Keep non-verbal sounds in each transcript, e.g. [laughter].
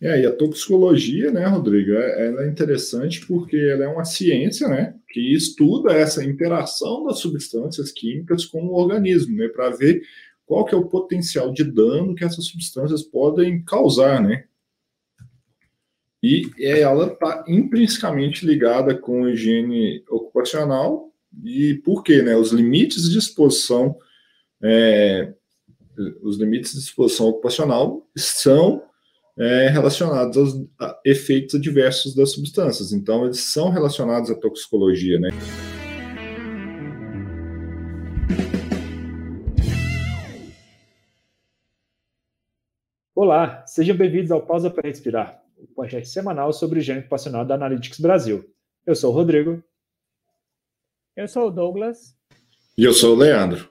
É, e a toxicologia, né, Rodrigo, é, ela é interessante porque ela é uma ciência, né, que estuda essa interação das substâncias químicas com o organismo, né, para ver qual que é o potencial de dano que essas substâncias podem causar, né. E ela está intrinsecamente ligada com a higiene ocupacional e por quê, né? Os limites de exposição, é, os limites de exposição ocupacional são é, relacionados aos a efeitos adversos das substâncias. Então, eles são relacionados à toxicologia, né? Olá, sejam bem-vindos ao Pausa para Respirar, o podcast semanal sobre higiene ocupacional da Analytics Brasil. Eu sou o Rodrigo. Eu sou o Douglas. E eu sou o Leandro.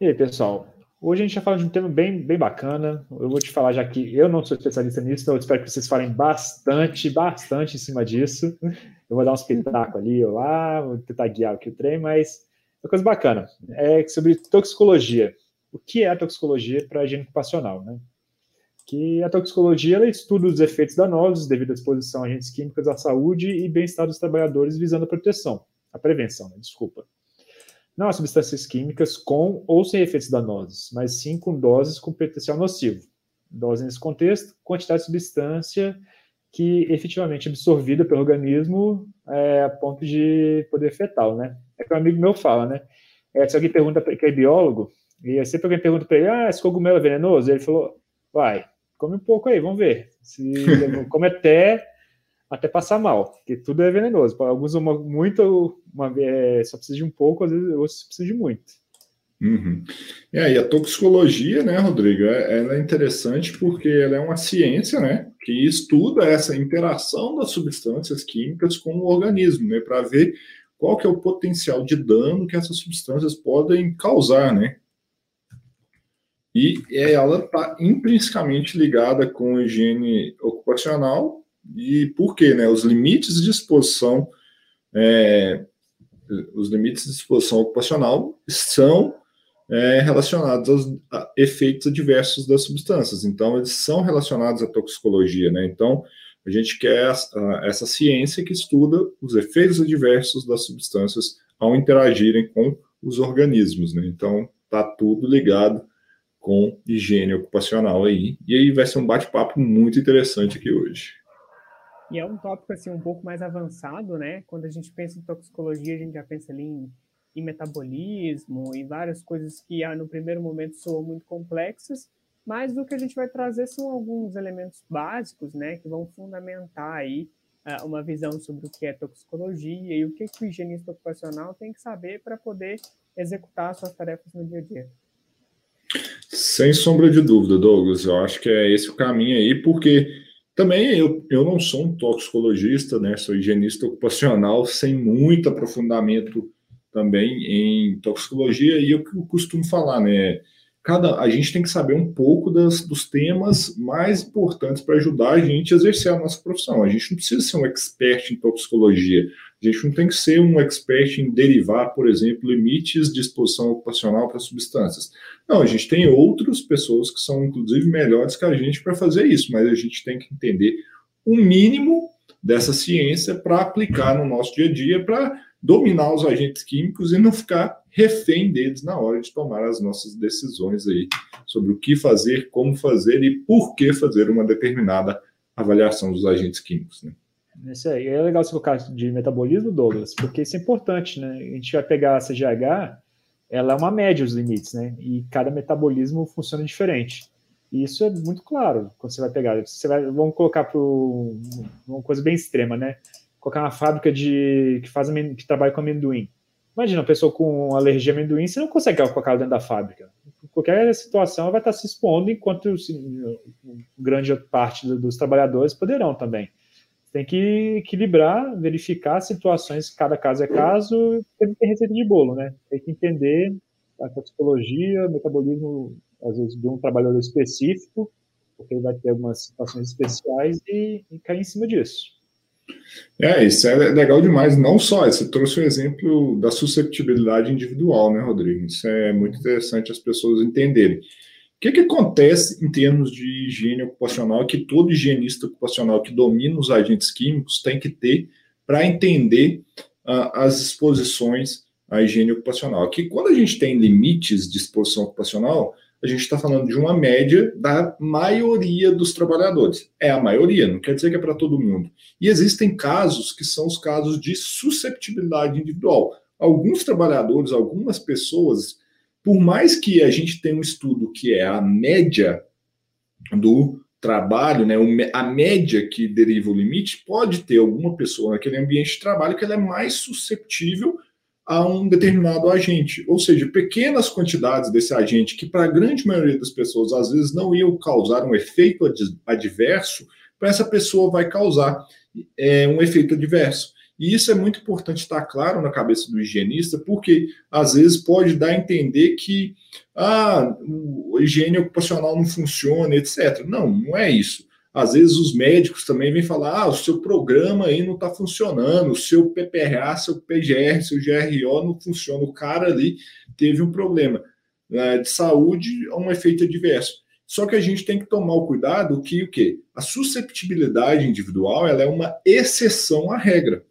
E aí, pessoal? Hoje a gente vai falar de um tema bem, bem bacana. Eu vou te falar, já que eu não sou especialista nisso, então eu espero que vocês falem bastante, bastante em cima disso. Eu vou dar um espetáculo ali ou lá, vou tentar guiar aqui o trem, mas uma coisa bacana é sobre toxicologia. O que é a toxicologia para a higiene ocupacional, né? Que a toxicologia ela estuda os efeitos danosos devido à exposição a agentes químicos à saúde e bem-estar dos trabalhadores visando a proteção a prevenção, né? desculpa. Não há substâncias químicas com ou sem efeitos danosos, mas sim com doses com potencial nocivo. Dose nesse contexto, quantidade de substância que efetivamente é absorvida pelo organismo é, a ponto de poder fetal, né? É que um amigo meu fala, né? É, se alguém pergunta que é biólogo, e sempre alguém pergunta para ele, ah, esse cogumelo é venenoso? Ele falou, vai, come um pouco aí, vamos ver. Se [laughs] come até até passar mal, porque tudo é venenoso. Alguns uma, muito, uma, é, só precisa de um pouco, às vezes outros precisa de muito. Uhum. É, e a toxicologia, né, Rodrigo, é, ela é interessante porque ela é uma ciência, né, que estuda essa interação das substâncias químicas com o organismo, né, para ver qual que é o potencial de dano que essas substâncias podem causar, né. E ela está intrinsecamente ligada com higiene ocupacional e por quê? Né? Os limites de exposição, é, os limites de exposição ocupacional são é, relacionados aos a efeitos adversos das substâncias. Então, eles são relacionados à toxicologia, né? Então, a gente quer essa, essa ciência que estuda os efeitos adversos das substâncias ao interagirem com os organismos, né? Então, tá tudo ligado com higiene ocupacional aí. E aí vai ser um bate-papo muito interessante aqui hoje. E é um tópico assim um pouco mais avançado, né? Quando a gente pensa em toxicologia, a gente já pensa ali em, em metabolismo e várias coisas que ah, no primeiro momento soam muito complexas, mas o que a gente vai trazer são alguns elementos básicos, né, que vão fundamentar aí uh, uma visão sobre o que é toxicologia e o que, que o higienista ocupacional tem que saber para poder executar suas tarefas no dia a dia. Sem sombra de dúvida, Douglas, eu acho que é esse o caminho aí, porque também eu, eu não sou um toxicologista, né? Sou higienista ocupacional sem muito aprofundamento também em toxicologia e eu costumo falar, né? Cada, a gente tem que saber um pouco das, dos temas mais importantes para ajudar a gente a exercer a nossa profissão. A gente não precisa ser um expert em toxicologia. A gente não tem que ser um expert em derivar, por exemplo, limites de exposição ocupacional para substâncias. Não, a gente tem outras pessoas que são, inclusive, melhores que a gente para fazer isso, mas a gente tem que entender o mínimo dessa ciência para aplicar no nosso dia a dia, para dominar os agentes químicos e não ficar refém deles na hora de tomar as nossas decisões aí sobre o que fazer, como fazer e por que fazer uma determinada avaliação dos agentes químicos. Né? Isso aí. É legal você colocar de metabolismo, Douglas, porque isso é importante, né? A gente vai pegar a CGH, ela é uma média os limites, né? E cada metabolismo funciona diferente. E isso é muito claro quando você vai pegar. Você vai, vamos colocar para uma coisa bem extrema, né? Colocar uma fábrica de que faz que trabalha com amendoim. Imagina uma pessoa com alergia a amendoim, você não consegue colocar dentro da fábrica. Qualquer situação ela vai estar se expondo, enquanto grande parte dos trabalhadores poderão também tem que equilibrar, verificar situações, cada caso é caso, tem receita de bolo, né? Tem que entender a toxicologia, o metabolismo, às vezes, de um trabalhador específico, porque ele vai ter algumas situações especiais e, e cair em cima disso. É, isso é legal demais. Não só, você trouxe o exemplo da susceptibilidade individual, né, Rodrigo? Isso é muito interessante as pessoas entenderem. Que, que acontece em termos de higiene ocupacional que todo higienista ocupacional que domina os agentes químicos tem que ter para entender uh, as exposições à higiene ocupacional? Que quando a gente tem limites de exposição ocupacional, a gente está falando de uma média da maioria dos trabalhadores. É a maioria, não quer dizer que é para todo mundo. E existem casos que são os casos de susceptibilidade individual. Alguns trabalhadores, algumas pessoas, por mais que a gente tenha um estudo que é a média do trabalho, né, a média que deriva o limite, pode ter alguma pessoa naquele ambiente de trabalho que ela é mais susceptível a um determinado agente, ou seja, pequenas quantidades desse agente que para a grande maioria das pessoas às vezes não iam causar um efeito adverso, para essa pessoa vai causar é, um efeito adverso. E isso é muito importante estar claro na cabeça do higienista, porque às vezes pode dar a entender que ah, a higiene ocupacional não funciona, etc. Não, não é isso. Às vezes os médicos também vêm falar: ah, o seu programa aí não está funcionando, o seu PPRA, seu PGR, seu GRO não funciona. O cara ali teve um problema né, de saúde, um efeito adverso. Só que a gente tem que tomar o cuidado que o quê? A susceptibilidade individual ela é uma exceção à regra.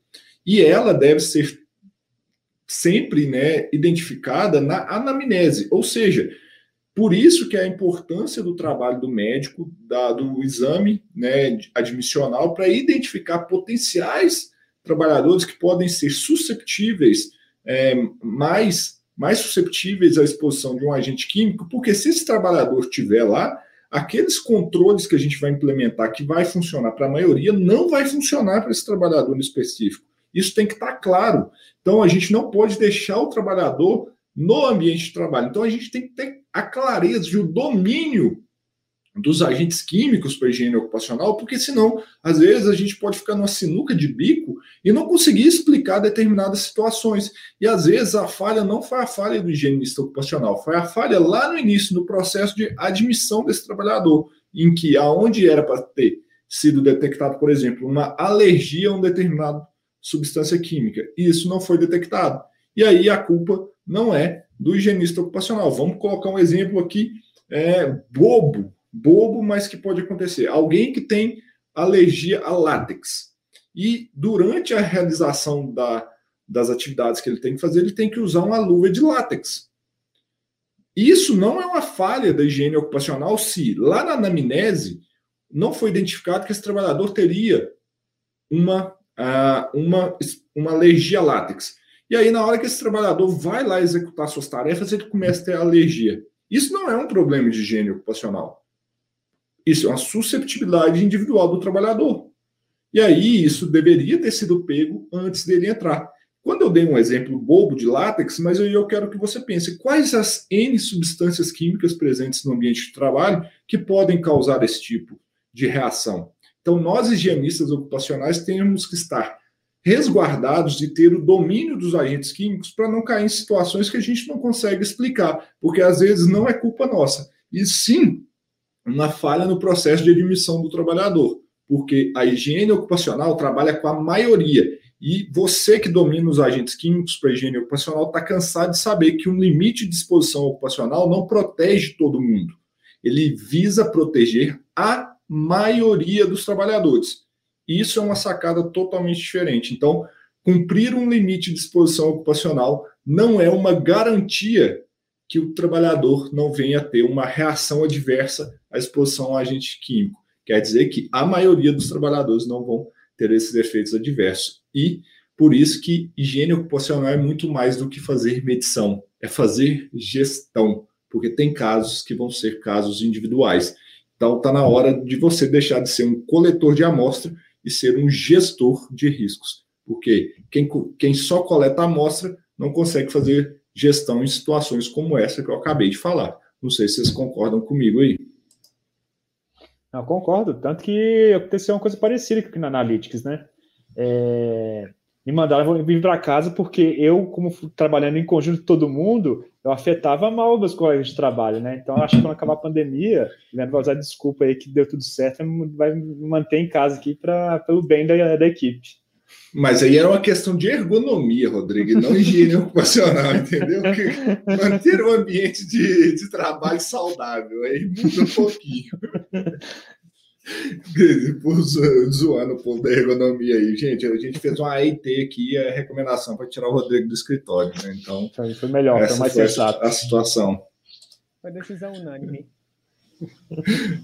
E ela deve ser sempre né, identificada na anamnese, ou seja, por isso que a importância do trabalho do médico, da, do exame né, admissional, para identificar potenciais trabalhadores que podem ser susceptíveis, é, mais, mais susceptíveis à exposição de um agente químico, porque se esse trabalhador estiver lá, aqueles controles que a gente vai implementar, que vai funcionar para a maioria, não vai funcionar para esse trabalhador específico. Isso tem que estar tá claro. Então, a gente não pode deixar o trabalhador no ambiente de trabalho. Então, a gente tem que ter a clareza e o domínio dos agentes químicos para higiene ocupacional, porque senão, às vezes, a gente pode ficar numa sinuca de bico e não conseguir explicar determinadas situações. E às vezes a falha não foi a falha do higienista ocupacional, foi a falha lá no início, no processo de admissão desse trabalhador, em que aonde era para ter sido detectado, por exemplo, uma alergia a um determinado substância química, e isso não foi detectado. E aí a culpa não é do higienista ocupacional. Vamos colocar um exemplo aqui é, bobo, bobo, mas que pode acontecer. Alguém que tem alergia a látex. E durante a realização da, das atividades que ele tem que fazer, ele tem que usar uma luva de látex. Isso não é uma falha da higiene ocupacional se lá na anamnese não foi identificado que esse trabalhador teria uma, uma, uma alergia látex. E aí, na hora que esse trabalhador vai lá executar suas tarefas, ele começa a ter alergia. Isso não é um problema de higiene ocupacional. Isso é uma susceptibilidade individual do trabalhador. E aí, isso deveria ter sido pego antes dele entrar. Quando eu dei um exemplo bobo de látex, mas aí eu quero que você pense quais as N substâncias químicas presentes no ambiente de trabalho que podem causar esse tipo de reação. Então, nós higienistas ocupacionais temos que estar resguardados de ter o domínio dos agentes químicos para não cair em situações que a gente não consegue explicar, porque às vezes não é culpa nossa, e sim uma falha no processo de admissão do trabalhador, porque a higiene ocupacional trabalha com a maioria. E você que domina os agentes químicos para a higiene ocupacional está cansado de saber que um limite de exposição ocupacional não protege todo mundo. Ele visa proteger a maioria dos trabalhadores. Isso é uma sacada totalmente diferente. Então, cumprir um limite de exposição ocupacional não é uma garantia que o trabalhador não venha a ter uma reação adversa à exposição a agente químico. Quer dizer que a maioria dos trabalhadores não vão ter esses efeitos adversos. E por isso que higiene ocupacional é muito mais do que fazer medição, é fazer gestão, porque tem casos que vão ser casos individuais. Então está na hora de você deixar de ser um coletor de amostra e ser um gestor de riscos, porque quem, quem só coleta amostra não consegue fazer gestão em situações como essa que eu acabei de falar. Não sei se vocês concordam comigo aí. Não, concordo. Tanto que aconteceu uma coisa parecida aqui na Analytics, né? É, me mandaram vir para casa porque eu, como trabalhando em conjunto com todo mundo, eu afetava mal meus colegas de trabalho, né? Então, acho que quando acabar a pandemia, Leandro vai usar desculpa aí que deu tudo certo, vai me manter em casa aqui pra, pelo bem da, da equipe. Mas aí era uma questão de ergonomia, Rodrigo, não higiene ocupacional, entendeu? Porque manter um ambiente de, de trabalho saudável, aí muda um pouquinho. Zoando o povo da ergonomia aí. Gente, a gente fez uma AIT aqui, a recomendação para tirar o Rodrigo do escritório, né? Então. Foi melhor, foi mais sensato. A situação. Foi decisão unânime. [laughs]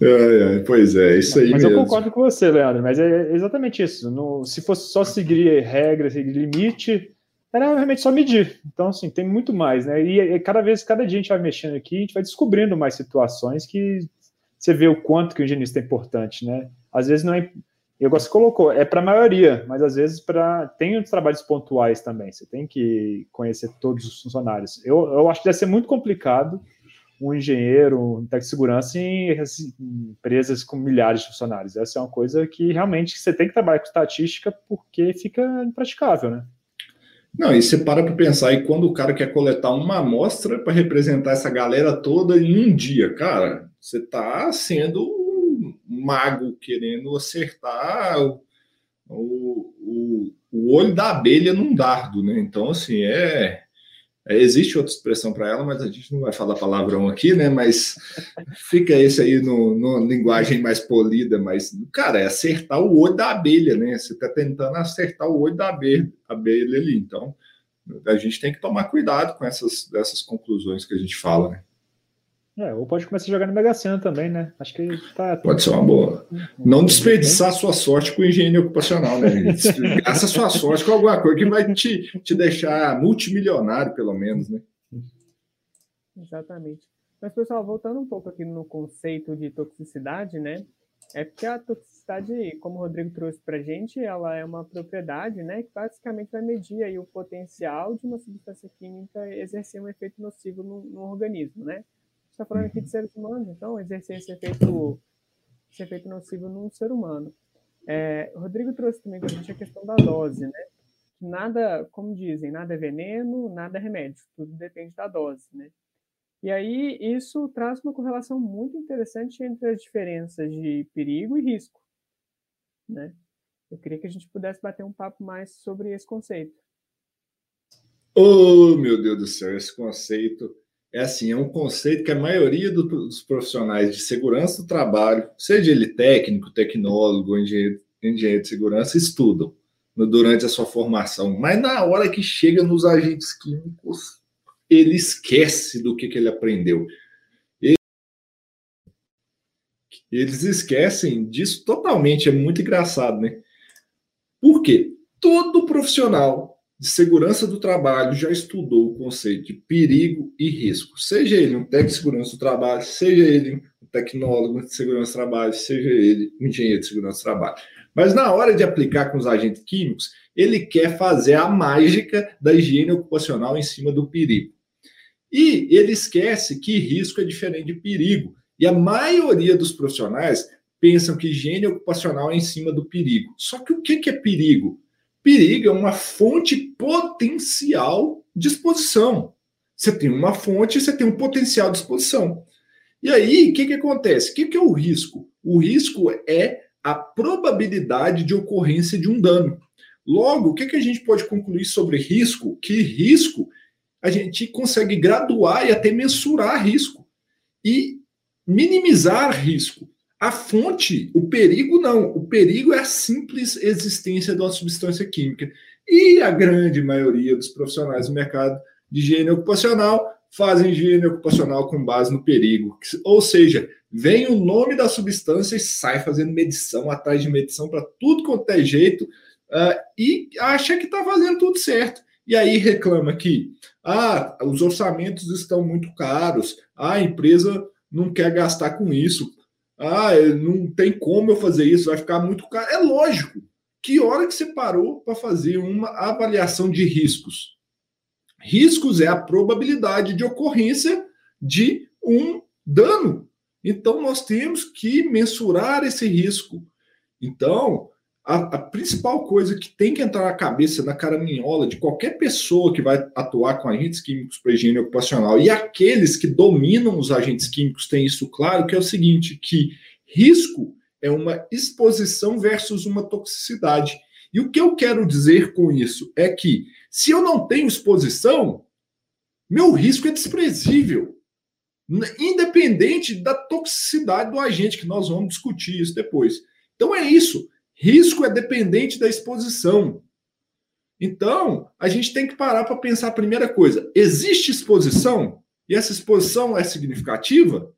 É, é, pois é, isso aí mas mesmo. eu concordo com você, Leandro, mas é exatamente isso. No, se fosse só seguir regras, seguir limite, era realmente só medir. Então, assim, tem muito mais, né? E, e cada vez, cada dia a gente vai mexendo aqui, a gente vai descobrindo mais situações que você vê o quanto que o higienista é importante, né? Às vezes não é. Eu gosto que colocou, é para a maioria, mas às vezes para tem os trabalhos pontuais também. Você tem que conhecer todos os funcionários. Eu, eu acho que deve ser muito complicado um engenheiro, um técnico de segurança em, em, empresas com milhares de funcionários. Essa é uma coisa que realmente você tem que trabalhar com estatística porque fica impraticável, né? Não, e você para para pensar, e quando o cara quer coletar uma amostra para representar essa galera toda em um dia, cara, você está sendo um mago querendo acertar o, o, o olho da abelha num dardo, né? Então, assim, é é, existe outra expressão para ela, mas a gente não vai falar palavrão aqui, né? Mas fica esse aí no, no, linguagem mais polida, mas, cara, é acertar o olho da abelha, né? Você está tentando acertar o olho da abelha, abelha ali. Então, a gente tem que tomar cuidado com essas, essas conclusões que a gente fala, né? É, ou pode começar a jogar no Mega Sena também, né? Acho que tá. Pode ser uma boa. Não desperdiçar sua sorte com engenharia ocupacional, né? Gasta sua sorte com alguma coisa que vai te, te deixar multimilionário, pelo menos, né? Exatamente. Mas, pessoal, voltando um pouco aqui no conceito de toxicidade, né? É porque a toxicidade, como o Rodrigo trouxe para a gente, ela é uma propriedade, né, que basicamente vai medir aí o potencial de uma substância química exercer um efeito nocivo no, no organismo, né? Está falando aqui de seres humanos, então exercer esse efeito, esse efeito nocivo num ser humano. É, o Rodrigo trouxe também para a gente a questão da dose, né? Nada, como dizem, nada é veneno, nada é remédio, tudo depende da dose, né? E aí isso traz uma correlação muito interessante entre as diferenças de perigo e risco, né? Eu queria que a gente pudesse bater um papo mais sobre esse conceito. Oh, meu Deus do céu, esse conceito é assim, é um conceito que a maioria do, dos profissionais de segurança do trabalho, seja ele técnico, tecnólogo, engenheiro, engenheiro de segurança, estudam no, durante a sua formação. Mas na hora que chega nos agentes químicos, ele esquece do que, que ele aprendeu. eles esquecem disso totalmente, é muito engraçado, né? Por quê? Todo profissional de segurança do trabalho já estudou o conceito de perigo e risco, seja ele um técnico de segurança do trabalho, seja ele um tecnólogo de segurança do trabalho, seja ele um engenheiro de segurança do trabalho. Mas na hora de aplicar com os agentes químicos, ele quer fazer a mágica da higiene ocupacional em cima do perigo. E ele esquece que risco é diferente de perigo. E a maioria dos profissionais pensam que higiene ocupacional é em cima do perigo. Só que o que é perigo? Perigo é uma fonte potencial de exposição. Você tem uma fonte, você tem um potencial de exposição. E aí, o que, que acontece? O que, que é o risco? O risco é a probabilidade de ocorrência de um dano. Logo, o que, que a gente pode concluir sobre risco? Que risco a gente consegue graduar e até mensurar risco e minimizar risco. A fonte, o perigo não. O perigo é a simples existência de uma substância química. E a grande maioria dos profissionais do mercado de higiene ocupacional fazem higiene ocupacional com base no perigo. Ou seja, vem o nome da substância e sai fazendo medição atrás de medição para tudo quanto é jeito uh, e acha que está fazendo tudo certo. E aí reclama que ah, os orçamentos estão muito caros, a empresa não quer gastar com isso. Ah, não tem como eu fazer isso, vai ficar muito caro. É lógico. Que hora que você parou para fazer uma avaliação de riscos? Riscos é a probabilidade de ocorrência de um dano. Então, nós temos que mensurar esse risco. Então, a, a, principal coisa que tem que entrar na cabeça, na caraminhola de qualquer pessoa que vai atuar com agentes químicos para higiene ocupacional e aqueles que dominam os agentes químicos têm isso claro, que é o seguinte, que risco é uma exposição versus uma toxicidade. E o que eu quero dizer com isso é que, se eu não tenho exposição, meu risco é desprezível, independente da toxicidade do agente, que nós vamos discutir isso depois. Então é isso. Risco é dependente da exposição. Então, a gente tem que parar para pensar a primeira coisa: existe exposição? E essa exposição é significativa?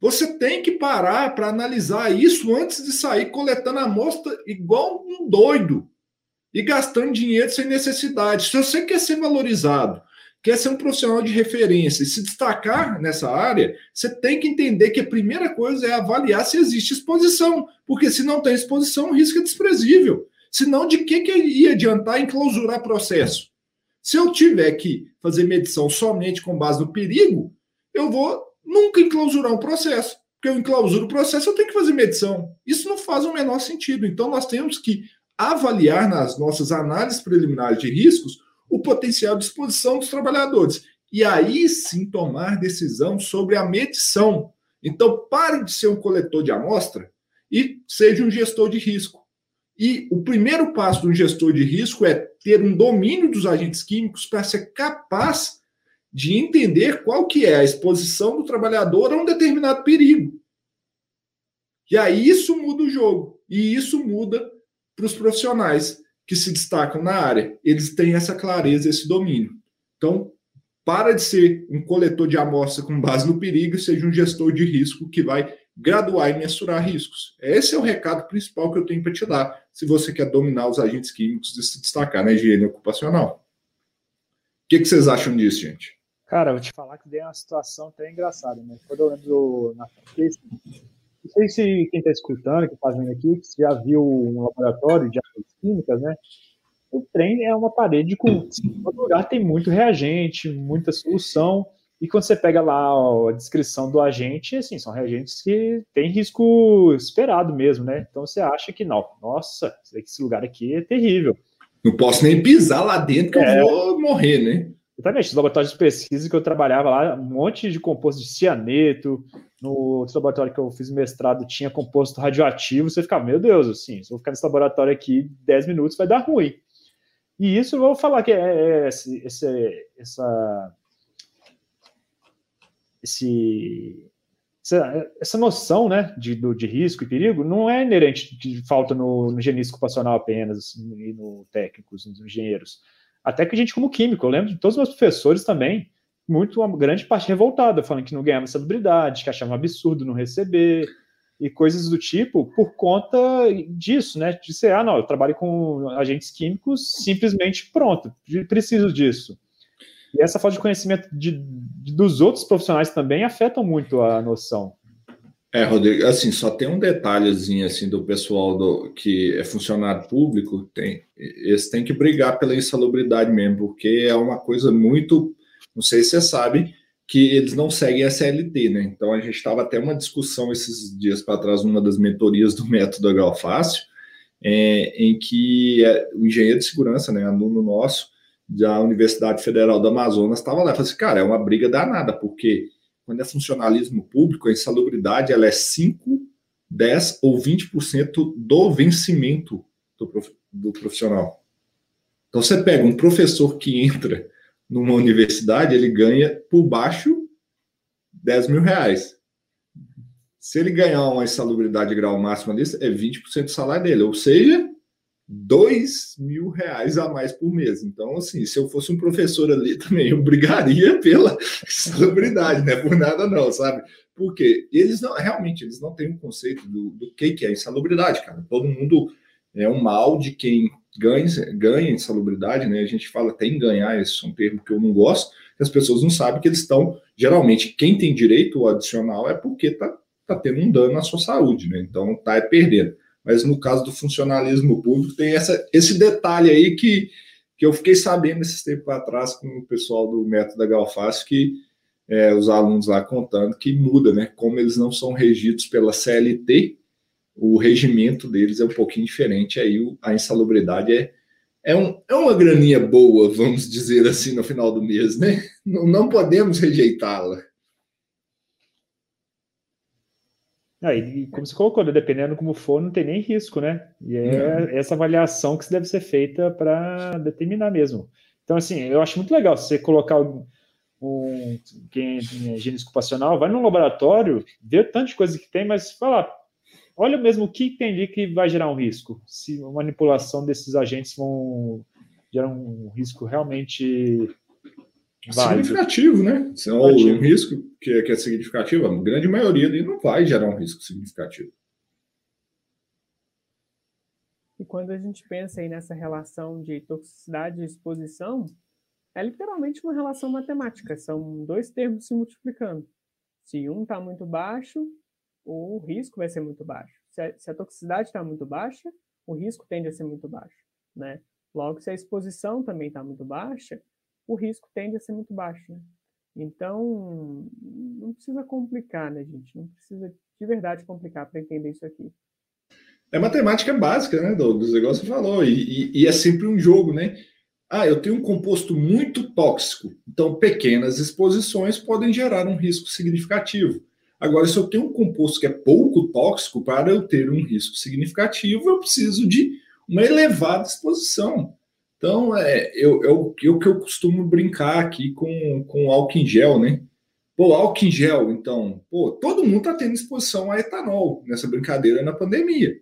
Você tem que parar para analisar isso antes de sair coletando amostra igual um doido e gastando dinheiro sem necessidade. Se você quer ser valorizado, quer ser um profissional de referência e se destacar nessa área, você tem que entender que a primeira coisa é avaliar se existe exposição, porque se não tem exposição, o risco é desprezível. Senão, de que, que ia adiantar enclausurar processo? Se eu tiver que fazer medição somente com base no perigo, eu vou nunca enclausurar um processo. Porque eu enclausuro o processo, eu tenho que fazer medição. Isso não faz o menor sentido. Então, nós temos que avaliar nas nossas análises preliminares de riscos o potencial de exposição dos trabalhadores. E aí sim tomar decisão sobre a medição. Então, pare de ser um coletor de amostra e seja um gestor de risco. E o primeiro passo do gestor de risco é ter um domínio dos agentes químicos para ser capaz de entender qual que é a exposição do trabalhador a um determinado perigo. E aí isso muda o jogo. E isso muda para os profissionais que se destacam na área. Eles têm essa clareza, esse domínio. Então, para de ser um coletor de amostra com base no perigo e seja um gestor de risco que vai graduar e mensurar riscos. Esse é o recado principal que eu tenho para te dar, se você quer dominar os agentes químicos e se destacar na higiene ocupacional. O que, que vocês acham disso, gente? Cara, vou te falar que deu uma situação até engraçada, né? Quando eu lembro na não sei se quem está escutando, que está vendo aqui, se já viu um laboratório de áreas químicas, né? O trem é uma parede com. Todo lugar tem muito reagente, muita solução. E quando você pega lá a descrição do agente, assim, são reagentes que tem risco esperado mesmo, né? Então você acha que não, nossa, esse lugar aqui é terrível. Não posso nem pisar lá dentro que é. eu vou morrer, né? Exatamente, os laboratórios de pesquisa que eu trabalhava lá, um monte de composto de cianeto. No outro laboratório que eu fiz mestrado tinha composto radioativo. Você fica, meu Deus, assim, se eu ficar nesse laboratório aqui 10 minutos vai dar ruim. E isso eu vou falar que é, é esse, esse, essa esse, essa, essa noção né, de, do, de risco e perigo não é inerente de falta no, no ocupacional apenas assim, e no técnicos, nos engenheiros. Até que a gente, como químico, eu lembro de todos os meus professores também, muito uma grande parte revoltada, falando que não ganhava salubridade, que achavam um absurdo não receber, e coisas do tipo, por conta disso, né? De ser, ah, não, eu trabalho com agentes químicos, simplesmente pronto, preciso disso. E essa falta de conhecimento de, de, dos outros profissionais também afetam muito a noção. É, Rodrigo, assim, só tem um detalhezinho assim do pessoal do, que é funcionário público, tem, eles têm que brigar pela insalubridade mesmo, porque é uma coisa muito, não sei se você sabe, que eles não seguem a CLT, né? Então a gente estava até uma discussão esses dias para trás, numa das mentorias do [laughs] método Galfácio, é, em que é, o engenheiro de segurança, né, aluno nosso, da Universidade Federal do Amazonas estava lá. Eu falei assim, cara, é uma briga danada, porque quando é funcionalismo público, a insalubridade ela é 5, 10 ou 20% do vencimento do, prof, do profissional. Então, você pega um professor que entra numa universidade, ele ganha por baixo 10 mil reais. Se ele ganhar uma insalubridade grau máximo ali, é 20% do salário dele. Ou seja, dois mil reais a mais por mês. Então, assim, se eu fosse um professor ali [laughs] também, eu brigaria pela celebridade, né? Por nada não, sabe? Porque eles não, realmente, eles não têm um conceito do, do que, que é insalubridade, cara. Todo mundo é um mal de quem ganha, ganha insalubridade, né? A gente fala até em ganhar, esse é um termo que eu não gosto, que as pessoas não sabem que eles estão, geralmente, quem tem direito adicional é porque tá, tá tendo um dano à sua saúde, né? Então, tá é perdendo mas no caso do funcionalismo público tem essa, esse detalhe aí que, que eu fiquei sabendo esses tempos atrás com o pessoal do método da Galface, que é, os alunos lá contando que muda, né? Como eles não são regidos pela CLT, o regimento deles é um pouquinho diferente, aí a insalubridade é, é, um, é uma graninha boa, vamos dizer assim, no final do mês, né? Não, não podemos rejeitá-la. Ah, e como você colocou, né, dependendo como for, não tem nem risco, né? E é essa avaliação que deve ser feita para determinar mesmo. Então, assim, eu acho muito legal você colocar um, quem é higiene ocupacional, vai no laboratório, vê o tanto de coisa que tem, mas fala, olha mesmo o que tem ali que vai gerar um risco. Se a manipulação desses agentes vão gerar um risco realmente Significativo, né? Se é um risco que é, que é significativo, a grande maioria ali não vai gerar um risco significativo. E quando a gente pensa aí nessa relação de toxicidade e exposição, é literalmente uma relação matemática, são dois termos se multiplicando. Se um está muito baixo, o risco vai ser muito baixo. Se a, se a toxicidade está muito baixa, o risco tende a ser muito baixo. Né? Logo, se a exposição também está muito baixa, o risco tende a ser muito baixo. Né? Então, não precisa complicar, né, gente? Não precisa de verdade complicar para entender isso aqui. É matemática básica, né, Douglas? Igual você falou, e, e, e, é sempre um jogo, né? Ah, eu tenho um composto muito tóxico, então pequenas exposições podem gerar um risco significativo. Agora, se eu tenho um composto que é pouco tóxico, para eu ter um risco significativo, eu preciso de uma elevada exposição. Então, é, eu, eu, eu que eu costumo brincar aqui com, com álcool em gel, né? Pô, álcool em gel, então, pô, todo mundo está tendo exposição a etanol nessa brincadeira na pandemia.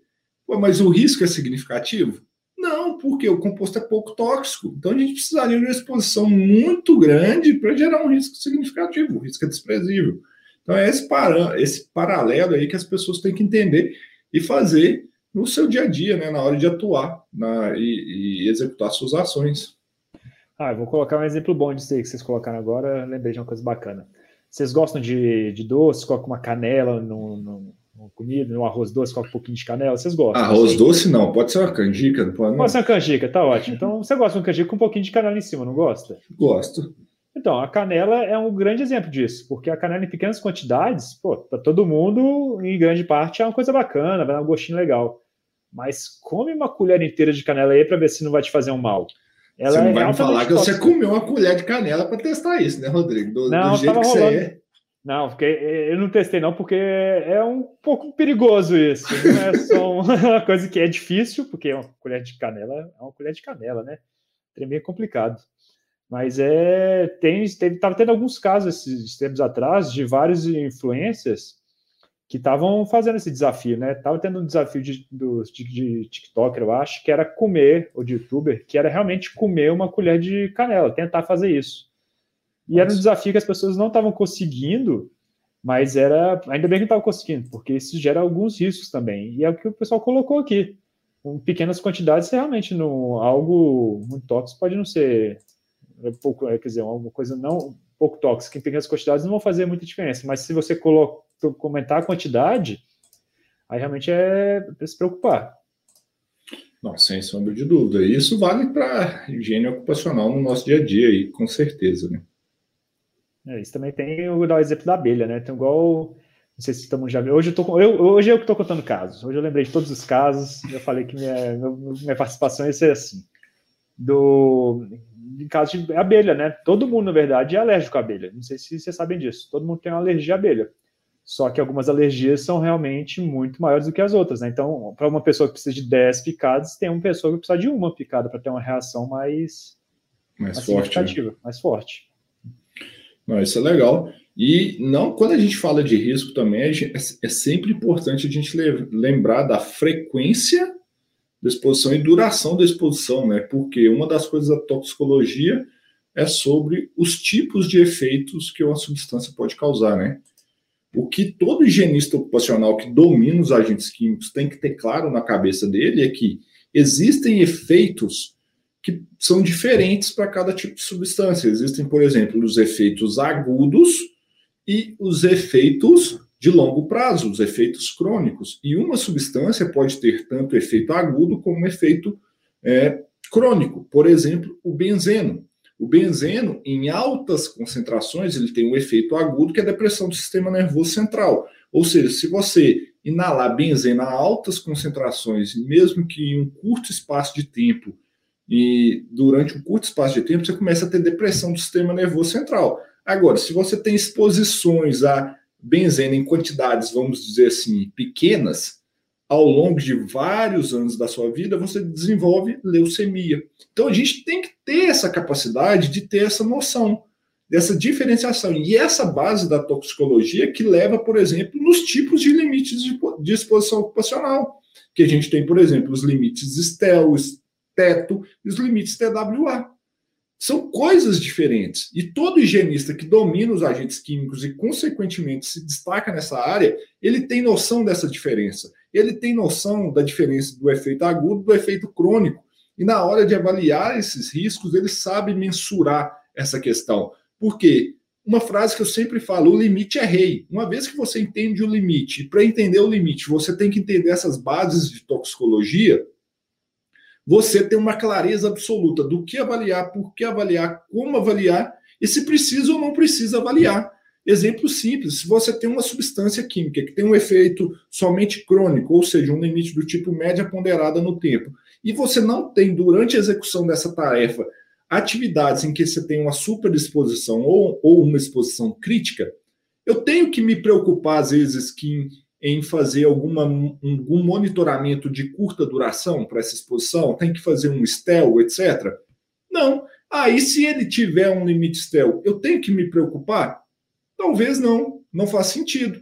Pô, mas o risco é significativo? Não, porque o composto é pouco tóxico. Então a gente precisaria de uma exposição muito grande para gerar um risco significativo, o risco é desprezível. Então é esse, para, esse paralelo aí que as pessoas têm que entender e fazer no seu dia a dia, né, na hora de atuar na, e, e, executar suas ações. Ah, eu vou colocar um exemplo bom disso aí que vocês colocaram agora, lembrei de uma coisa bacana. Vocês gostam de, de doce, coloca uma canela no, no, no comida, no arroz doce, coloca um pouquinho de canela, vocês gostam? Arroz assim? doce não, pode ser uma canjica, não pode, não. Pode ser uma canjica, tá ótimo. Então você gosta de uma canjica com um pouquinho de canela em cima, não gosta? Gosto. Então, a canela é um grande exemplo disso, porque a canela em pequenas quantidades, pô, para todo mundo, em grande parte, é uma coisa bacana, vai dar um gostinho legal mas come uma colher inteira de canela aí para ver se não vai te fazer um mal. Ela você não é vai me falar que você comeu uma colher de canela para testar isso, né, Rodrigo? Do, não, do jeito que rolando. você é. Não, porque eu não testei não, porque é um pouco perigoso isso. Não é só [laughs] uma coisa que é difícil, porque uma colher de canela é uma colher de canela, né? É meio complicado. Mas é tem teve, tava tendo alguns casos esses tempos atrás de vários influencers que estavam fazendo esse desafio, né? Tava tendo um desafio de, do, de, de TikToker, eu acho, que era comer, ou de youtuber, que era realmente comer uma colher de canela, tentar fazer isso. E Nossa. era um desafio que as pessoas não estavam conseguindo, mas era. Ainda bem que não estavam conseguindo, porque isso gera alguns riscos também. E é o que o pessoal colocou aqui. Com pequenas quantidades, realmente no, algo muito tóxico pode não ser. É pouco, é, quer dizer, uma coisa não pouco tóxica em pequenas quantidades não vão fazer muita diferença. Mas se você colocar comentar a quantidade, aí realmente é para se preocupar. Não, sem sombra de dúvida. E isso vale para higiene ocupacional no nosso dia a dia, aí, com certeza, né? É, isso também tem, eu vou dar o exemplo da abelha, né? Tem igual, não sei se estamos já Hoje eu, tô, eu, hoje eu que estou contando casos. Hoje eu lembrei de todos os casos. Eu falei que minha, minha participação ia ser assim. Do, caso de abelha, né? Todo mundo, na verdade, é alérgico à abelha. Não sei se vocês sabem disso. Todo mundo tem uma alergia à abelha. Só que algumas alergias são realmente muito maiores do que as outras, né? Então, para uma pessoa que precisa de 10 picadas, tem uma pessoa que precisa de uma picada para ter uma reação mais, mais, mais forte, né? mais forte. Não, isso é legal. E não, quando a gente fala de risco também, é, é sempre importante a gente lembrar da frequência da exposição e duração da exposição, né? Porque uma das coisas da toxicologia é sobre os tipos de efeitos que uma substância pode causar, né? O que todo higienista ocupacional que domina os agentes químicos tem que ter claro na cabeça dele é que existem efeitos que são diferentes para cada tipo de substância. Existem, por exemplo, os efeitos agudos e os efeitos de longo prazo, os efeitos crônicos. E uma substância pode ter tanto efeito agudo como efeito é, crônico. Por exemplo, o benzeno. O benzeno, em altas concentrações, ele tem um efeito agudo que é a depressão do sistema nervoso central. Ou seja, se você inalar benzeno a altas concentrações, mesmo que em um curto espaço de tempo, e durante um curto espaço de tempo, você começa a ter depressão do sistema nervoso central. Agora, se você tem exposições a benzeno em quantidades, vamos dizer assim, pequenas, ao longo de vários anos da sua vida, você desenvolve leucemia. Então a gente tem que ter essa capacidade de ter essa noção dessa diferenciação. E essa base da toxicologia que leva, por exemplo, nos tipos de limites de, exposição ocupacional, que a gente tem, por exemplo, os limites STEL, teto e os limites TWA. São coisas diferentes. E todo higienista que domina os agentes químicos e, consequentemente, se destaca nessa área, ele tem noção dessa diferença. Ele tem noção da diferença do efeito agudo do efeito crônico. E na hora de avaliar esses riscos, ele sabe mensurar essa questão. Por quê? Uma frase que eu sempre falo: o limite é rei. Uma vez que você entende o limite, para entender o limite, você tem que entender essas bases de toxicologia você tem uma clareza absoluta do que avaliar, por que avaliar, como avaliar e se precisa ou não precisa avaliar. Exemplo simples: se você tem uma substância química que tem um efeito somente crônico, ou seja, um limite do tipo média ponderada no tempo, e você não tem, durante a execução dessa tarefa, atividades em que você tem uma superexposição ou, ou uma exposição crítica, eu tenho que me preocupar, às vezes, que em fazer alguma, algum monitoramento de curta duração para essa exposição? Tem que fazer um STEL, etc? Não. Aí, ah, se ele tiver um limite STEL, eu tenho que me preocupar? Talvez não, não faz sentido.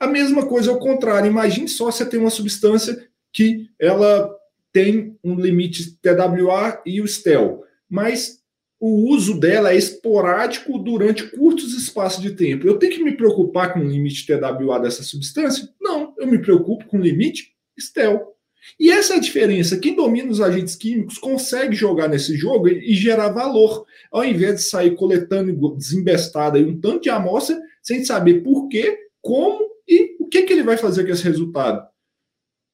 A mesma coisa ao contrário. Imagine só você tem uma substância que ela tem um limite TWA e o STEL, mas o uso dela é esporádico durante curtos espaços de tempo. Eu tenho que me preocupar com o limite TWA dessa substância? Não, eu me preocupo com o limite STEL. E essa é a diferença. Quem domina os agentes químicos consegue jogar nesse jogo e gerar valor, ao invés de sair coletando desembestada um tanto de amostra sem saber por quê, como e o que, que ele vai fazer com esse resultado.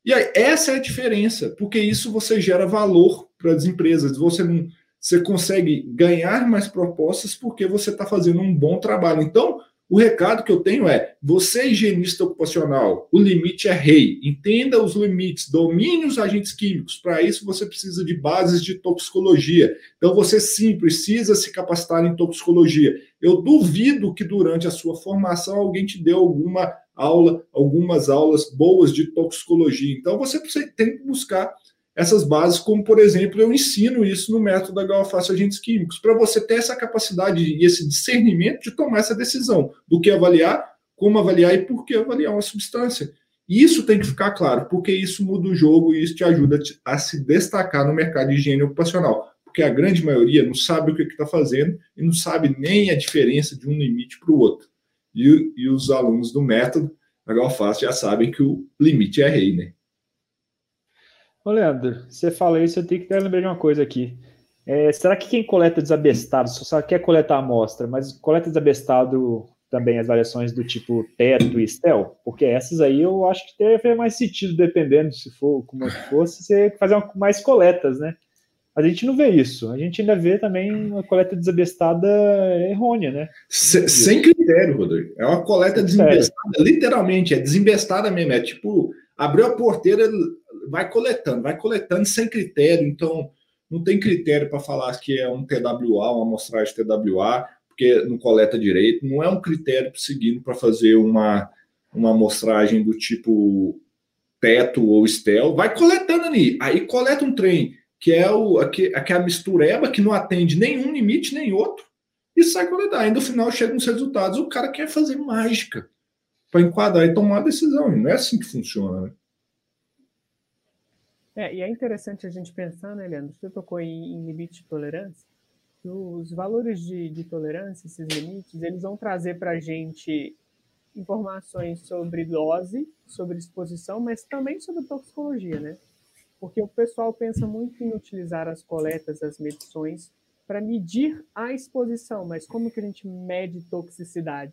E aí, essa é a diferença, porque isso você gera valor para as empresas. Você não você consegue ganhar mais propostas porque você está fazendo um bom trabalho. Então, o recado que eu tenho é: você, higienista ocupacional, o limite é rei. Entenda os limites, domine os agentes químicos. Para isso, você precisa de bases de toxicologia. Então, você sim precisa se capacitar em toxicologia. Eu duvido que durante a sua formação alguém te deu alguma aula, algumas aulas boas de toxicologia. Então, você tem que buscar essas bases, como por exemplo, eu ensino isso no método da Galface Agentes Químicos, para você ter essa capacidade e esse discernimento de tomar essa decisão do que avaliar, como avaliar e por que avaliar uma substância. Isso tem que ficar claro, porque isso muda o jogo e isso te ajuda a se destacar no mercado de higiene ocupacional. Porque a grande maioria não sabe o que está fazendo e não sabe nem a diferença de um limite para o outro. E, e os alunos do método da Galface já sabem que o limite é rei, né? Ô, Leandro, você fala isso, eu tenho que lembrar de uma coisa aqui. É, será que quem coleta desabestado, só quer coletar amostra, mas coleta desabestado também as variações do tipo teto e stel? Porque essas aí eu acho que deve mais sentido, dependendo se for como é fosse, você fazer uma, mais coletas, né? Mas a gente não vê isso. A gente ainda vê também uma coleta desabestada errônea, né? sem, sem critério, Rodrigo. É uma coleta desembestada, literalmente, é desembestada mesmo. É tipo, abriu a porteira, vai coletando, vai coletando sem critério. Então, não tem critério para falar que é um TWA, uma amostragem TWA, porque não coleta direito. Não é um critério seguido para fazer uma, uma amostragem do tipo teto ou estel. Vai coletando ali. Aí coleta um trem, que é, o, que, que é a mistureba, que não atende nenhum limite nem outro, e sai coletar. Aí no final chega uns resultados. O cara quer fazer mágica para enquadrar e tomar a decisão. Não é assim que funciona. Né? É, e é interessante a gente pensar, né, Leandro? Você tocou em, em limite de tolerância. Os valores de, de tolerância, esses limites, eles vão trazer para a gente informações sobre dose, sobre exposição, mas também sobre toxicologia, né? Porque o pessoal pensa muito em utilizar as coletas, as medições, para medir a exposição, mas como que a gente mede toxicidade?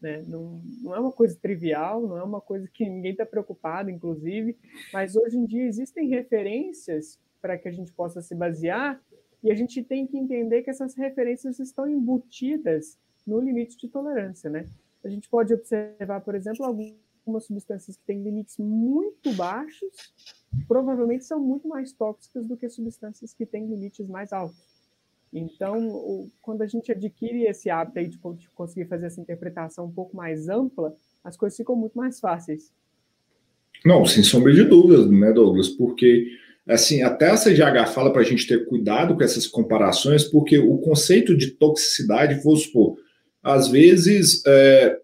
Né? Não, não é uma coisa trivial, não é uma coisa que ninguém está preocupado, inclusive, mas hoje em dia existem referências para que a gente possa se basear e a gente tem que entender que essas referências estão embutidas no limite de tolerância. Né? A gente pode observar, por exemplo, algumas substâncias que têm limites muito baixos, provavelmente são muito mais tóxicas do que substâncias que têm limites mais altos. Então, o, quando a gente adquire esse hábito aí de, de, conseguir fazer essa interpretação um pouco mais ampla, as coisas ficam muito mais fáceis. Não, sem sombra de dúvidas, né, Douglas? Porque, assim, até a CGH fala para a gente ter cuidado com essas comparações, porque o conceito de toxicidade, vou supor, às vezes é,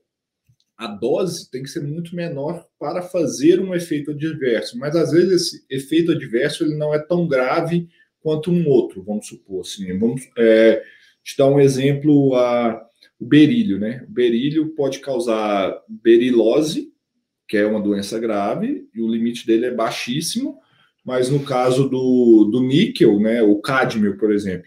a dose tem que ser muito menor para fazer um efeito adverso, mas às vezes esse efeito adverso ele não é tão grave quanto um outro, vamos supor assim. Vamos é, te dar um exemplo, a, o berílio, né? O berílio pode causar berilose, que é uma doença grave, e o limite dele é baixíssimo, mas no caso do, do níquel, né, o cádmio, por exemplo,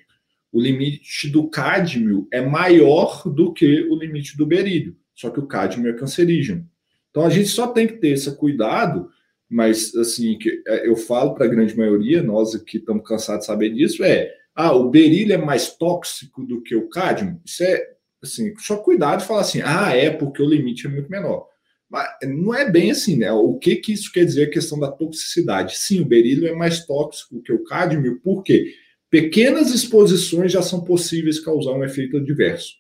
o limite do cádmio é maior do que o limite do berílio, só que o cádmio é cancerígeno. Então a gente só tem que ter esse cuidado, mas assim, que é, eu falo para a grande maioria, nós aqui estamos cansados de saber disso, é ah, o berílio é mais tóxico do que o cádmio, isso é assim, só cuidado de falar assim, ah, é porque o limite é muito menor. Mas não é bem assim, né? O que, que isso quer dizer a questão da toxicidade? Sim, o berílio é mais tóxico que o cádmio, por quê? Pequenas exposições já são possíveis causar um efeito adverso.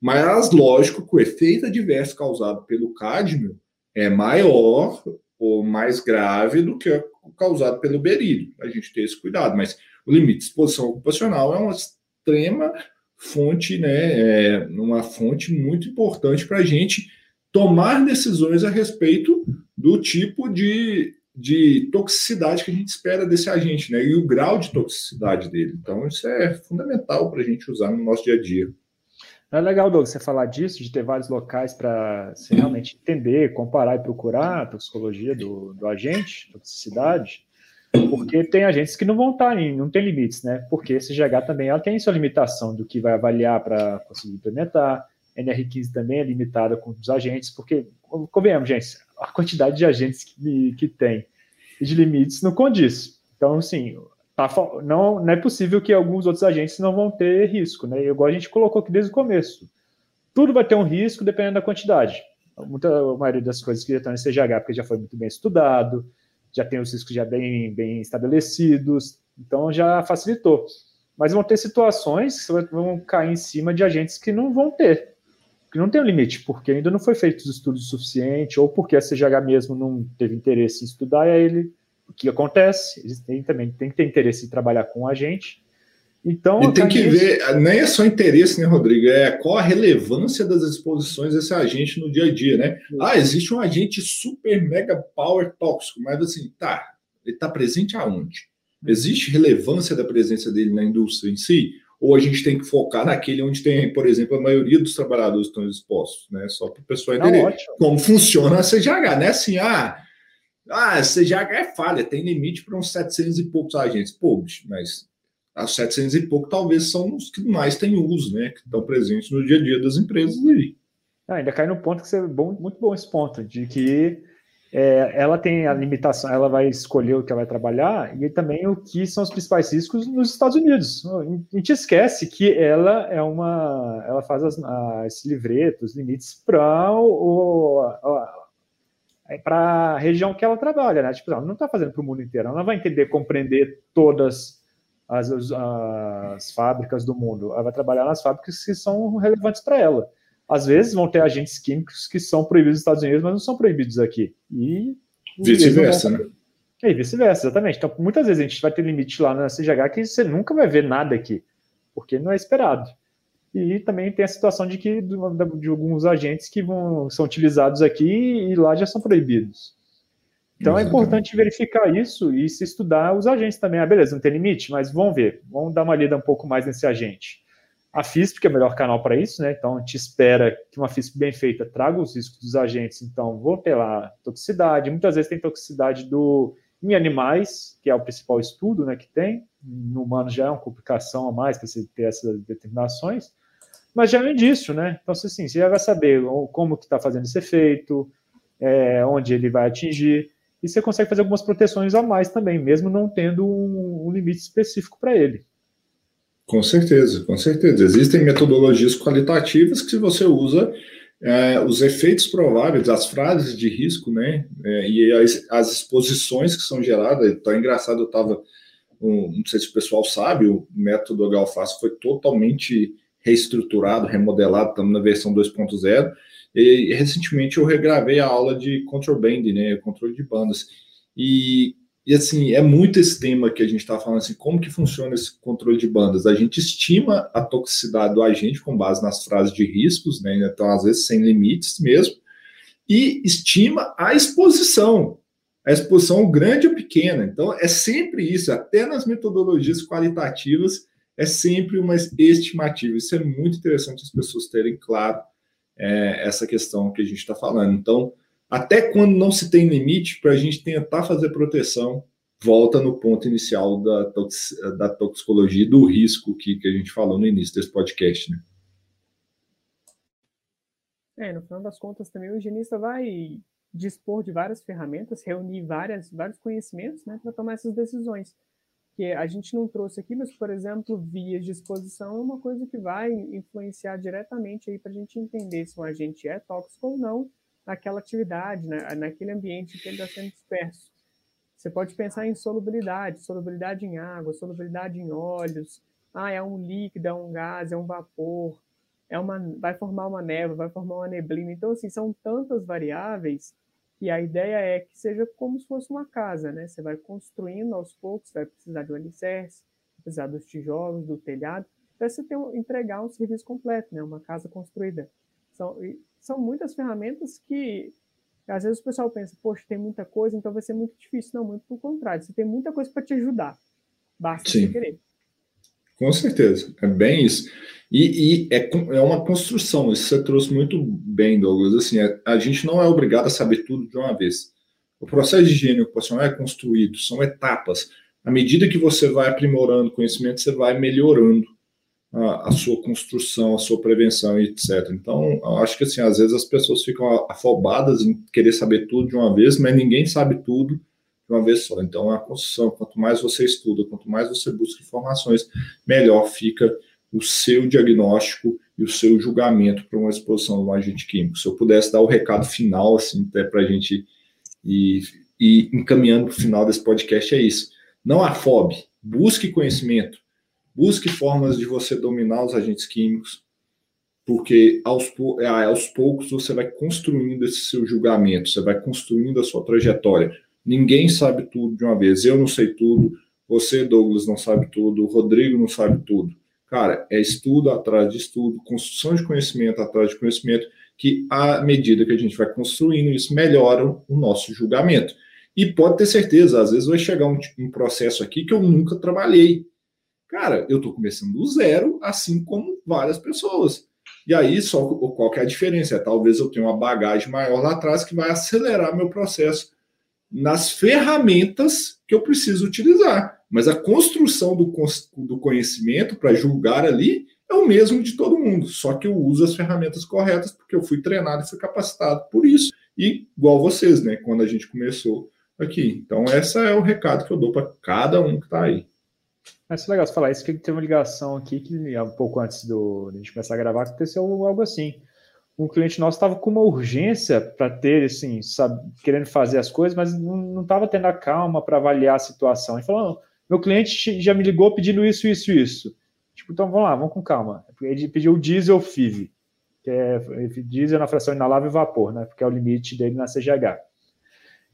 Mas, lógico que o efeito adverso causado pelo cádmio é maior ou mais grave do que o causado pelo berílio. A gente tem esse cuidado, mas o limite de exposição ocupacional é uma extrema fonte, né, é uma fonte muito importante para a gente tomar decisões a respeito do tipo de, de toxicidade que a gente espera desse agente, né? E o grau de toxicidade dele. Então, isso é fundamental para a gente usar no nosso dia a dia. É legal, Douglas, você falar disso, de ter vários locais para realmente entender, comparar e procurar a toxicologia do, do agente, toxicidade, porque tem agentes que não vão estar tá em, não tem limites, né? Porque esse GH também ela tem sua limitação do que vai avaliar para conseguir implementar, NR15 também é limitada com os agentes, porque, convenhamos, gente, a quantidade de agentes que, que tem e de limites não condiz. Então, assim, tá, não, não é possível que alguns outros agentes não vão ter risco, né? Igual a gente colocou aqui desde o começo. Tudo vai ter um risco dependendo da quantidade. Muita, a maioria das coisas que já estão em CGH, porque já foi muito bem estudado, já tem os riscos já bem, bem estabelecidos, então já facilitou. Mas vão ter situações que vão cair em cima de agentes que não vão ter que não tem um limite, porque ainda não foi feito os estudos suficientes, ou porque a CGH mesmo não teve interesse em estudar, e aí ele, o que acontece? Eles têm, também tem que ter interesse em trabalhar com a gente. Então, e tem que ver, nem é só interesse, né, Rodrigo? É qual a relevância das exposições desse agente no dia a dia, né? Ah, existe um agente super mega power tóxico, mas assim, tá, ele está presente aonde? Existe relevância da presença dele na indústria em si? ou a gente tem que focar naquele onde tem, por exemplo, a maioria dos trabalhadores estão expostos, né? Só para o pessoal entender Não, como funciona a CGH, né? Assim, ah, ah, CGH é falha, tem limite para uns 700 e poucos agentes. Pô, mas os 700 e pouco talvez são os que mais têm uso, né? Que estão presentes no dia a dia das empresas aí. Ah, ainda cai no ponto que você é bom, muito bom esse ponto, de que é, ela tem a limitação, ela vai escolher o que ela vai trabalhar e também o que são os principais riscos nos Estados Unidos. A gente esquece que ela é uma, ela faz as, a, esse livreto, os limites para o, para a região que ela trabalha, né? Tipo, ela não está fazendo para o mundo inteiro, ela não vai entender, compreender todas as, as, as fábricas do mundo, ela vai trabalhar nas fábricas que são relevantes para ela às vezes vão ter agentes químicos que são proibidos nos Estados Unidos, mas não são proibidos aqui. E vice-versa, né? E vice-versa, exatamente. Então, muitas vezes a gente vai ter limite lá na CGH que você nunca vai ver nada aqui, porque não é esperado. E também tem a situação de que de alguns agentes que vão, são utilizados aqui e lá já são proibidos. Então Exatamente. é importante verificar isso e se estudar os agentes também. Ah, beleza, não tem limite, mas vamos ver, vamos dar uma lida um pouco mais nesse agente. A FISP, que é o melhor canal para isso, né? Então, a gente espera que uma FISP bem feita traga os riscos dos agentes. Então, vou lá toxicidade. Muitas vezes tem toxicidade do, em animais, que é o principal estudo né, que tem. No humano já é uma complicação a mais para você ter essas determinações. Mas já é um indício, né? Então, assim, você já vai saber como que está fazendo esse efeito, é, onde ele vai atingir. E você consegue fazer algumas proteções a mais também, mesmo não tendo um, um limite específico para ele. Com certeza, com certeza. Existem metodologias qualitativas que você usa é, os efeitos prováveis, as frases de risco, né? É, e as, as, exposições que são geradas. É engraçado, eu estava. Um, não sei se o pessoal sabe, o método H-Alface foi totalmente reestruturado, remodelado, estamos na versão 2.0. E, recentemente eu regravei a aula de control band, né, controle de bandas. E, e assim, é muito esse tema que a gente está falando, assim, como que funciona esse controle de bandas? A gente estima a toxicidade do agente com base nas frases de riscos, né, então às vezes sem limites mesmo, e estima a exposição, a exposição grande ou pequena. Então, é sempre isso, até nas metodologias qualitativas, é sempre uma estimativa. Isso é muito interessante as pessoas terem claro é, essa questão que a gente está falando. Então, até quando não se tem limite, para a gente tentar fazer proteção, volta no ponto inicial da, tox, da toxicologia do risco que, que a gente falou no início desse podcast. Né? É, no final das contas, também o higienista vai dispor de várias ferramentas, reunir várias, vários conhecimentos né, para tomar essas decisões. Que a gente não trouxe aqui, mas, por exemplo, vias de exposição é uma coisa que vai influenciar diretamente para a gente entender se um agente é tóxico ou não naquela atividade, né, naquele ambiente que ele está sendo disperso. Você pode pensar em solubilidade, solubilidade em água, solubilidade em óleos. Ah, é um líquido, é um gás, é um vapor, é uma, vai formar uma névoa, vai formar uma neblina. Então, assim, são tantas variáveis que a ideia é que seja como se fosse uma casa, né? Você vai construindo aos poucos, vai precisar do alicerce, vai precisar dos tijolos, do telhado, para você ter, entregar um serviço completo, né? Uma casa construída. São, são muitas ferramentas que às vezes o pessoal pensa, poxa, tem muita coisa, então vai ser muito difícil. Não, muito pelo contrário, você tem muita coisa para te ajudar. Basta Sim. você querer. Com certeza, é bem isso. E, e é, é, uma construção, isso você trouxe muito bem, Douglas. Assim, é, a gente não é obrigado a saber tudo de uma vez. O processo de higiene ocupacional é construído, são etapas. À medida que você vai aprimorando conhecimento, você vai melhorando a, a sua construção, a sua prevenção, etc. Então, acho que assim, às vezes as pessoas ficam afobadas em querer saber tudo de uma vez, mas ninguém sabe tudo de uma vez só. Então, a construção, quanto mais você estuda, quanto mais você busca informações, melhor fica o seu diagnóstico e o seu julgamento para uma exposição de um agente químico. Se eu pudesse dar o recado final, assim, até para a gente ir, ir encaminhando para o final desse podcast, é isso. Não afobe, busque conhecimento, busque formas de você dominar os agentes químicos, porque aos, é, aos poucos você vai construindo esse seu julgamento, você vai construindo a sua trajetória. Ninguém sabe tudo de uma vez. Eu não sei tudo, você, Douglas, não sabe tudo, o Rodrigo não sabe tudo. Cara, é estudo atrás de estudo, construção de conhecimento atrás de conhecimento, que à medida que a gente vai construindo isso, melhora o nosso julgamento. E pode ter certeza, às vezes vai chegar um, um processo aqui que eu nunca trabalhei. Cara, eu estou começando do zero, assim como várias pessoas. E aí, só qual que é a diferença? É, talvez eu tenha uma bagagem maior lá atrás que vai acelerar meu processo nas ferramentas que eu preciso utilizar. Mas a construção do, do conhecimento para julgar ali é o mesmo de todo mundo, só que eu uso as ferramentas corretas porque eu fui treinado e fui capacitado por isso. E igual vocês, né? Quando a gente começou aqui. Então, esse é o recado que eu dou para cada um que está aí. Mas é legal você falar isso, que tem uma ligação aqui que um pouco antes do, a gente começar a gravar aconteceu algo assim. Um cliente nosso estava com uma urgência para ter, assim, sabe, querendo fazer as coisas, mas não estava tendo a calma para avaliar a situação. Ele falou: meu cliente já me ligou pedindo isso, isso, isso. Tipo, então vamos lá, vamos com calma. Ele pediu o diesel FIV, que é diesel na fração inalável e vapor, né? Porque é o limite dele na CGH.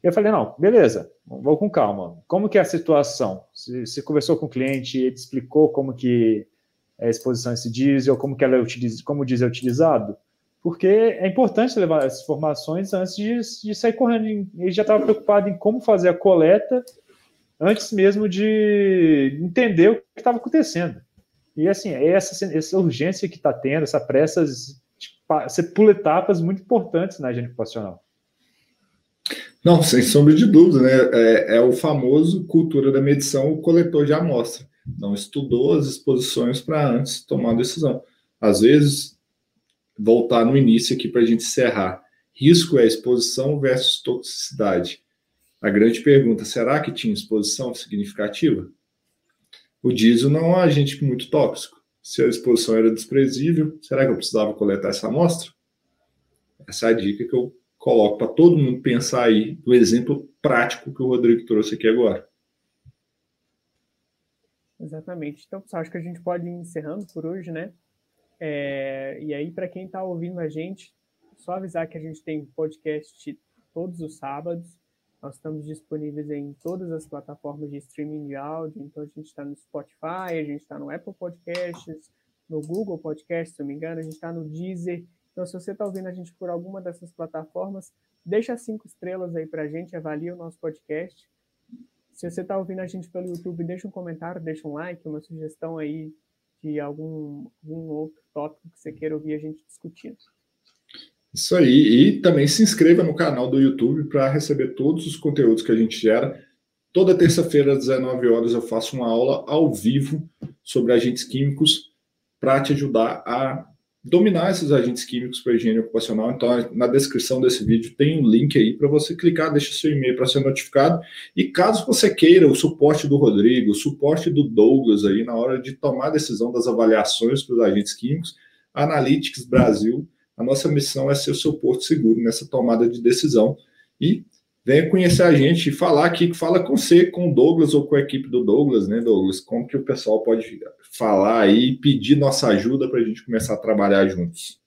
Eu falei, não, beleza, vou com calma. Como que é a situação? Você conversou com o cliente, ele explicou como que é a exposição a esse diesel, como que ela é utiliz... como o diesel é utilizado? Porque é importante levar essas informações antes de, de sair correndo. Ele já estava preocupado em como fazer a coleta antes mesmo de entender o que estava acontecendo. E assim, é essa, essa urgência que está tendo, essa pressa, você pula etapas muito importantes na agenda ocupacional. Não, sem sombra de dúvida, né? É, é, o famoso cultura da medição, o coletor de amostra. Não estudou as exposições para antes tomar a decisão. Às vezes, voltar no início aqui para a gente encerrar. Risco é exposição versus toxicidade. A grande pergunta: será que tinha exposição significativa? O diesel não é um agente muito tóxico. Se a exposição era desprezível, será que eu precisava coletar essa amostra? Essa é a dica que eu coloco para todo mundo pensar aí do exemplo prático que o Rodrigo trouxe aqui agora. Exatamente. Então, pessoal, acho que a gente pode ir encerrando por hoje, né? É, e aí, para quem está ouvindo a gente, só avisar que a gente tem podcast todos os sábados. Nós estamos disponíveis em todas as plataformas de streaming de áudio. Então, a gente está no Spotify, a gente está no Apple Podcasts, no Google Podcasts, se não me engano, a gente está no Deezer. Então, se você está ouvindo a gente por alguma dessas plataformas, deixa cinco estrelas aí para a gente, avalie o nosso podcast. Se você está ouvindo a gente pelo YouTube, deixa um comentário, deixa um like, uma sugestão aí de algum, algum outro tópico que você queira ouvir a gente discutindo. Isso aí. E também se inscreva no canal do YouTube para receber todos os conteúdos que a gente gera. Toda terça-feira, às 19 horas, eu faço uma aula ao vivo sobre agentes químicos para te ajudar a dominar esses agentes químicos para higiene ocupacional. Então, na descrição desse vídeo tem um link aí para você clicar, deixa seu e-mail para ser notificado. E caso você queira o suporte do Rodrigo, o suporte do Douglas aí na hora de tomar a decisão das avaliações para os agentes químicos, Analytics Brasil, a nossa missão é ser o seu porto seguro nessa tomada de decisão. E venha conhecer a gente e falar aqui, fala com você, com o Douglas ou com a equipe do Douglas, né, Douglas? Como que o pessoal pode falar aí e pedir nossa ajuda para a gente começar a trabalhar juntos?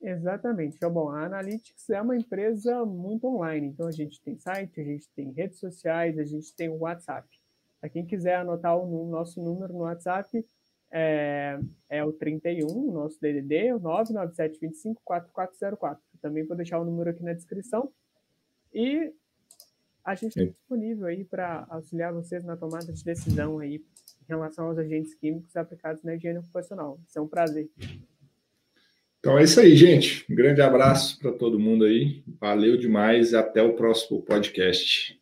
Exatamente. Então, bom, a Analytics é uma empresa muito online, então a gente tem site, a gente tem redes sociais, a gente tem o WhatsApp. Para quem quiser anotar o nosso número no WhatsApp, é, é o 31, o nosso DDD, o 997254404. Também vou deixar o número aqui na descrição. E a gente está disponível aí para auxiliar vocês na tomada de decisão aí em relação aos agentes químicos aplicados na higiene ocupacional. Isso é um prazer. Então é isso aí, gente. Um grande abraço para todo mundo aí. Valeu demais e até o próximo podcast.